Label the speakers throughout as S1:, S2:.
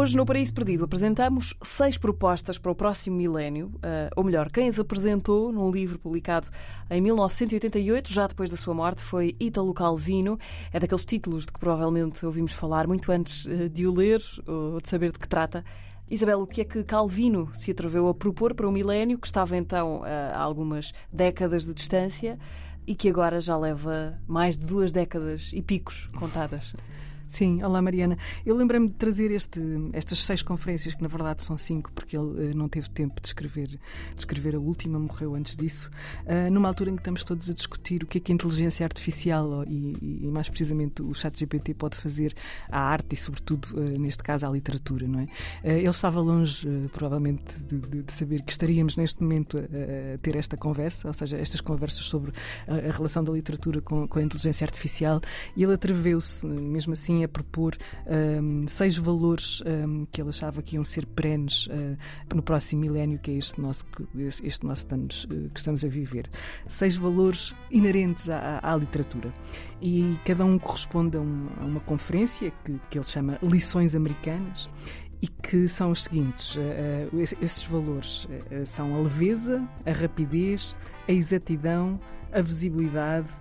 S1: Hoje, no Paraíso Perdido, apresentamos seis propostas para o próximo milénio, uh, ou melhor, quem as apresentou num livro publicado em 1988, já depois da sua morte, foi Ítalo Calvino. É daqueles títulos de que provavelmente ouvimos falar muito antes uh, de o ler ou de saber de que trata. Isabel, o que é que Calvino se atreveu a propor para o milénio, que estava então a algumas décadas de distância e que agora já leva mais de duas décadas e picos contadas?
S2: Sim, olá Mariana. Eu lembrei-me de trazer este, estas seis conferências, que na verdade são cinco, porque ele uh, não teve tempo de escrever, de escrever a última, morreu antes disso, uh, numa altura em que estamos todos a discutir o que é que a inteligência artificial e, e mais precisamente o chat GPT pode fazer à arte e, sobretudo, uh, neste caso, à literatura, não é? ele estava longe, provavelmente, de, de, de, saber que estaríamos neste momento a, a, ter esta conversa, ou seja, estas conversas sobre a, a relação da literatura com, com a inteligência artificial, e ele atreveu-se, mesmo assim, a propor um, seis valores um, que ele achava que iam ser perenes uh, no próximo milénio, que é este nosso, este nosso anos uh, que estamos a viver. Seis valores inerentes à, à literatura. E cada um corresponde a uma, a uma conferência que, que ele chama Lições Americanas e que são os seguintes: uh, esses valores uh, são a leveza, a rapidez, a exatidão, a visibilidade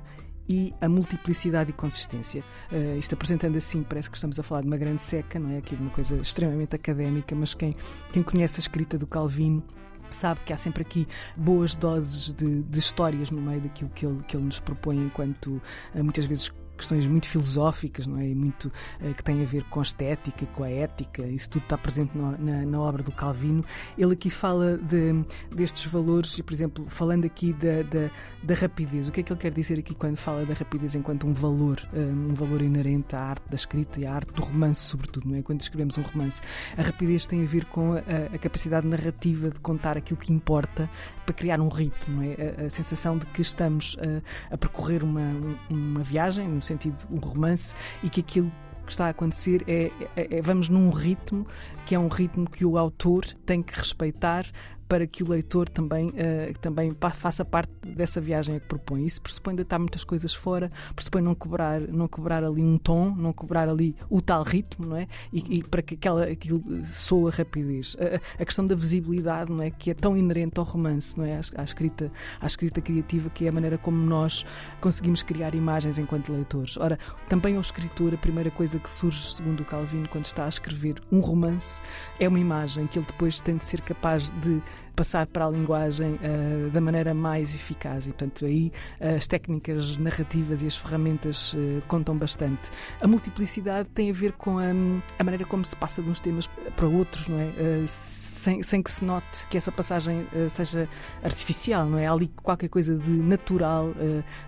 S2: e a multiplicidade e consistência. Uh, isto apresentando assim, parece que estamos a falar de uma grande seca, não é? Aqui de uma coisa extremamente académica, mas quem, quem conhece a escrita do Calvino sabe que há sempre aqui boas doses de, de histórias no meio daquilo que ele, que ele nos propõe, enquanto uh, muitas vezes questões muito filosóficas, não é? E muito uh, que têm a ver com a estética com a ética, isso tudo está presente no, na, na, obra do Calvino. Ele aqui fala de, destes valores, e, por exemplo, falando aqui da, da, da, rapidez, o que é que ele quer dizer aqui quando fala da rapidez enquanto um valor, um, eh, um valor inerente à arte da escrita e à arte do romance, sobretudo, não é? Quando escrevemos um romance, a rapidez tem a ver com a, a capacidade narrativa de contar aquilo que importa para criar um ritmo, é? a, a, sensação de que estamos a, a percorrer uma, uma viagem, um sentido um romance, e que aquilo que está a acontecer é, é, é, vamos num ritmo que é um ritmo que o autor tem que respeitar para que o leitor também, uh, também faça parte dessa viagem que propõe. Isso pressupõe deitar muitas coisas fora, pressupõe não cobrar, não cobrar ali um tom, não cobrar ali o tal ritmo, não é? E, e para que aquela, aquilo soa rapidez. A, a, questão da visibilidade, não é? Que é tão inerente ao romance, não é? À, à, escrita, à escrita criativa, que é a maneira como nós conseguimos criar imagens enquanto leitores. Ora, também ao escritor, a primeira coisa que surge, segundo o Calvino, quando está a escrever um romance, é uma imagem que ele depois tem de ser capaz de passar para a linguagem uh, da maneira mais eficaz. E, portanto, aí uh, as técnicas narrativas e as ferramentas uh, contam bastante. A multiplicidade tem a ver com a, a, maneira como se passa de uns temas para outros, não é? sem, sem que se note que essa passagem seja artificial, não é? Há ali qualquer coisa de natural,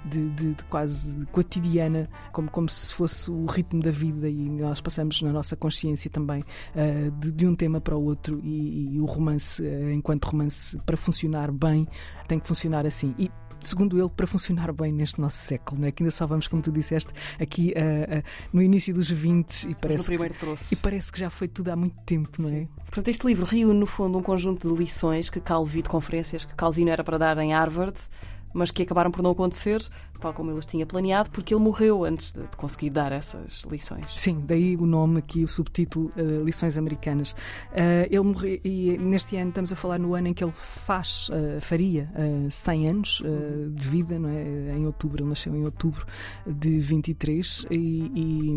S2: de, de, de, quase cotidiana, como, como se fosse o ritmo da vida e nós passamos na nossa consciência também de, de, um tema para o outro e, e o romance, enquanto romance, para funcionar bem, tem que funcionar assim. E segundo ele, para funcionar bem neste nosso século, é? que ainda só vamos, como tu disseste, aqui uh, uh, no início dos 20 e parece, que, e parece que já foi tudo há muito tempo, não é?
S1: Portanto, este livro reúne, no fundo, um conjunto de lições que Calvino, de conferências que Calvino era para dar em Harvard mas que acabaram por não acontecer, tal como ele tinha planeado, porque ele morreu antes de conseguir dar essas lições.
S2: Sim, daí o nome aqui, o subtítulo uh, Lições Americanas. Uh, ele morreu, e neste ano estamos a falar no ano em que ele faz, uh, faria 100 anos de vida, não é? em outubro, ele nasceu em outubro de 23 e, e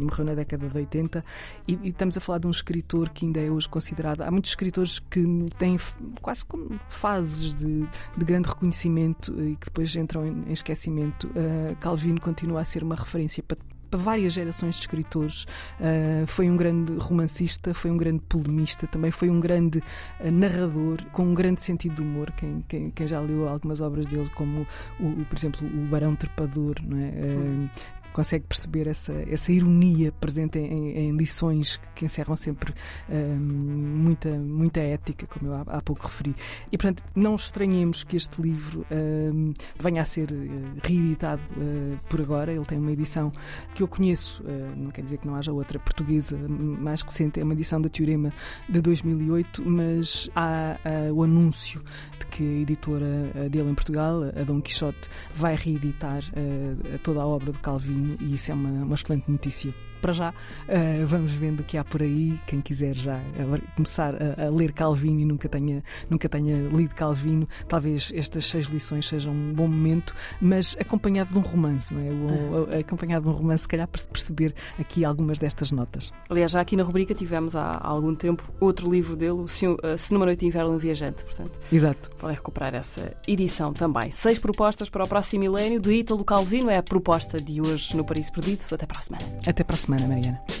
S2: morreu na década de 80. E, e, estamos a falar de um escritor que ainda é hoje considerado. Há muitos escritores que têm quase como fases de, de grande reconhecimento e que depois entram em, esquecimento, uh, Calvino continua a ser uma referência para para várias gerações de escritores. Uh, foi um grande romancista, foi um grande polemista, também foi um grande uh, narrador, com um grande sentido de humor. Quem, quem, quem já leu algumas obras dele, como, o, o, por exemplo, O Barão Trepador, não é? Uh, consegue perceber essa, essa ironia presente em, em lições que encerram sempre muita, muita ética, como eu há, há, pouco referi. E, portanto, não estranhemos que este livro venha a ser reeditado por agora. Ele tem uma edição que eu conheço, não quer dizer que não haja outra portuguesa mais recente, é uma edição da Teorema de 2008, mas há, há o anúncio de que a editora dele em Portugal, a Dom Quixote, vai reeditar toda a obra de Calvino e isso é uma, uma excelente notícia para já, uh, vamos vendo o que há por aí. Quem quiser já começar a, a, ler Calvino e nunca tenha, nunca tenha lido Calvino, talvez estas seis lições sejam um bom momento, mas acompanhado de um romance, não é? O, acompanhado de um romance, se calhar para perceber aqui algumas destas notas.
S1: Aliás, já aqui na rubrica tivemos há algum tempo outro livro dele, Se Numa Noite de Inverno um Viajante, portanto.
S2: Exato.
S1: Podem recuperar essa edição também. Seis propostas para o próximo milénio de Ítalo Calvino é a proposta de hoje no Paris Perdido. Até para a semana.
S2: Até para a semana semana, Mariana.